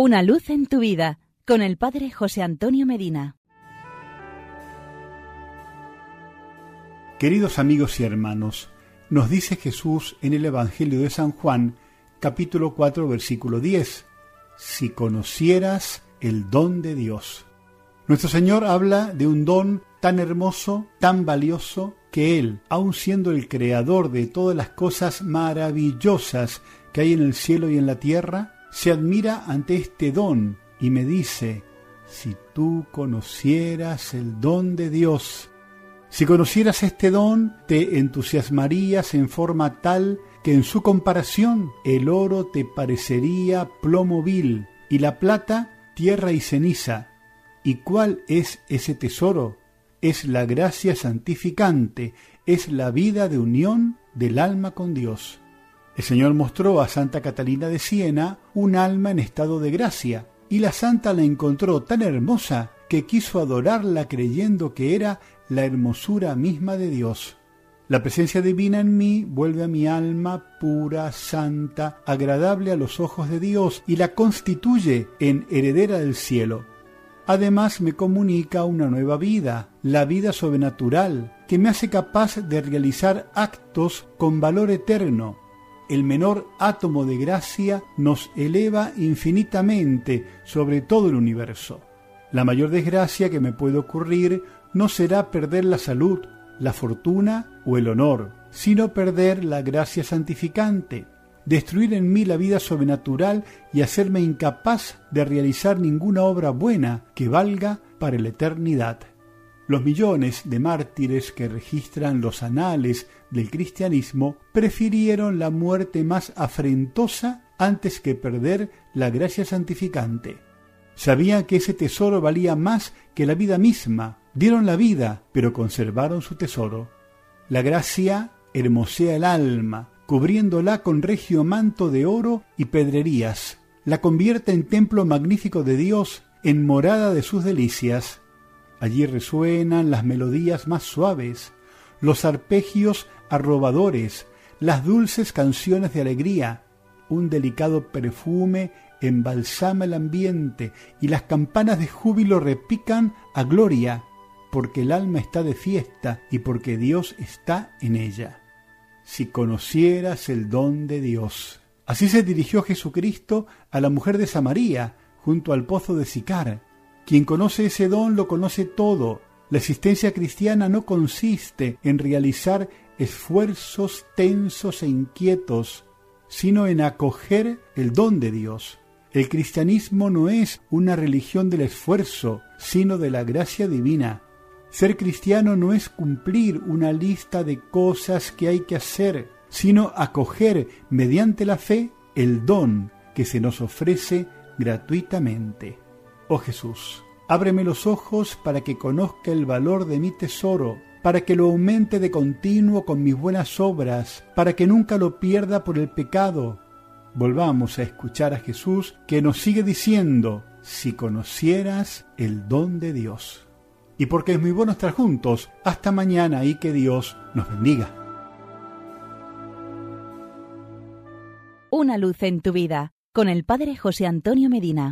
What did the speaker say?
Una luz en tu vida con el Padre José Antonio Medina. Queridos amigos y hermanos, nos dice Jesús en el Evangelio de San Juan, capítulo 4, versículo 10, si conocieras el don de Dios. Nuestro Señor habla de un don tan hermoso, tan valioso, que Él, aun siendo el creador de todas las cosas maravillosas que hay en el cielo y en la tierra, se admira ante este don y me dice, si tú conocieras el don de Dios, si conocieras este don, te entusiasmarías en forma tal que en su comparación el oro te parecería plomo vil y la plata tierra y ceniza. ¿Y cuál es ese tesoro? Es la gracia santificante, es la vida de unión del alma con Dios. El Señor mostró a Santa Catalina de Siena un alma en estado de gracia, y la santa la encontró tan hermosa que quiso adorarla creyendo que era la hermosura misma de Dios. La presencia divina en mí vuelve a mi alma pura, santa, agradable a los ojos de Dios y la constituye en heredera del cielo. Además me comunica una nueva vida, la vida sobrenatural, que me hace capaz de realizar actos con valor eterno, el menor átomo de gracia nos eleva infinitamente sobre todo el universo. La mayor desgracia que me puede ocurrir no será perder la salud, la fortuna o el honor, sino perder la gracia santificante, destruir en mí la vida sobrenatural y hacerme incapaz de realizar ninguna obra buena que valga para la eternidad. Los millones de mártires que registran los anales del cristianismo prefirieron la muerte más afrentosa antes que perder la gracia santificante. Sabían que ese tesoro valía más que la vida misma. Dieron la vida, pero conservaron su tesoro. La gracia hermosea el alma, cubriéndola con regio manto de oro y pedrerías. La convierte en templo magnífico de Dios, en morada de sus delicias. Allí resuenan las melodías más suaves, los arpegios arrobadores, las dulces canciones de alegría, un delicado perfume embalsama el ambiente y las campanas de júbilo repican a gloria, porque el alma está de fiesta y porque Dios está en ella. Si conocieras el don de Dios. Así se dirigió Jesucristo a la mujer de Samaría, junto al pozo de Sicar, quien conoce ese don lo conoce todo. La existencia cristiana no consiste en realizar esfuerzos tensos e inquietos, sino en acoger el don de Dios. El cristianismo no es una religión del esfuerzo, sino de la gracia divina. Ser cristiano no es cumplir una lista de cosas que hay que hacer, sino acoger mediante la fe el don que se nos ofrece gratuitamente. Oh Jesús, ábreme los ojos para que conozca el valor de mi tesoro, para que lo aumente de continuo con mis buenas obras, para que nunca lo pierda por el pecado. Volvamos a escuchar a Jesús que nos sigue diciendo, si conocieras el don de Dios. Y porque es muy bueno estar juntos, hasta mañana y que Dios nos bendiga. Una luz en tu vida con el Padre José Antonio Medina.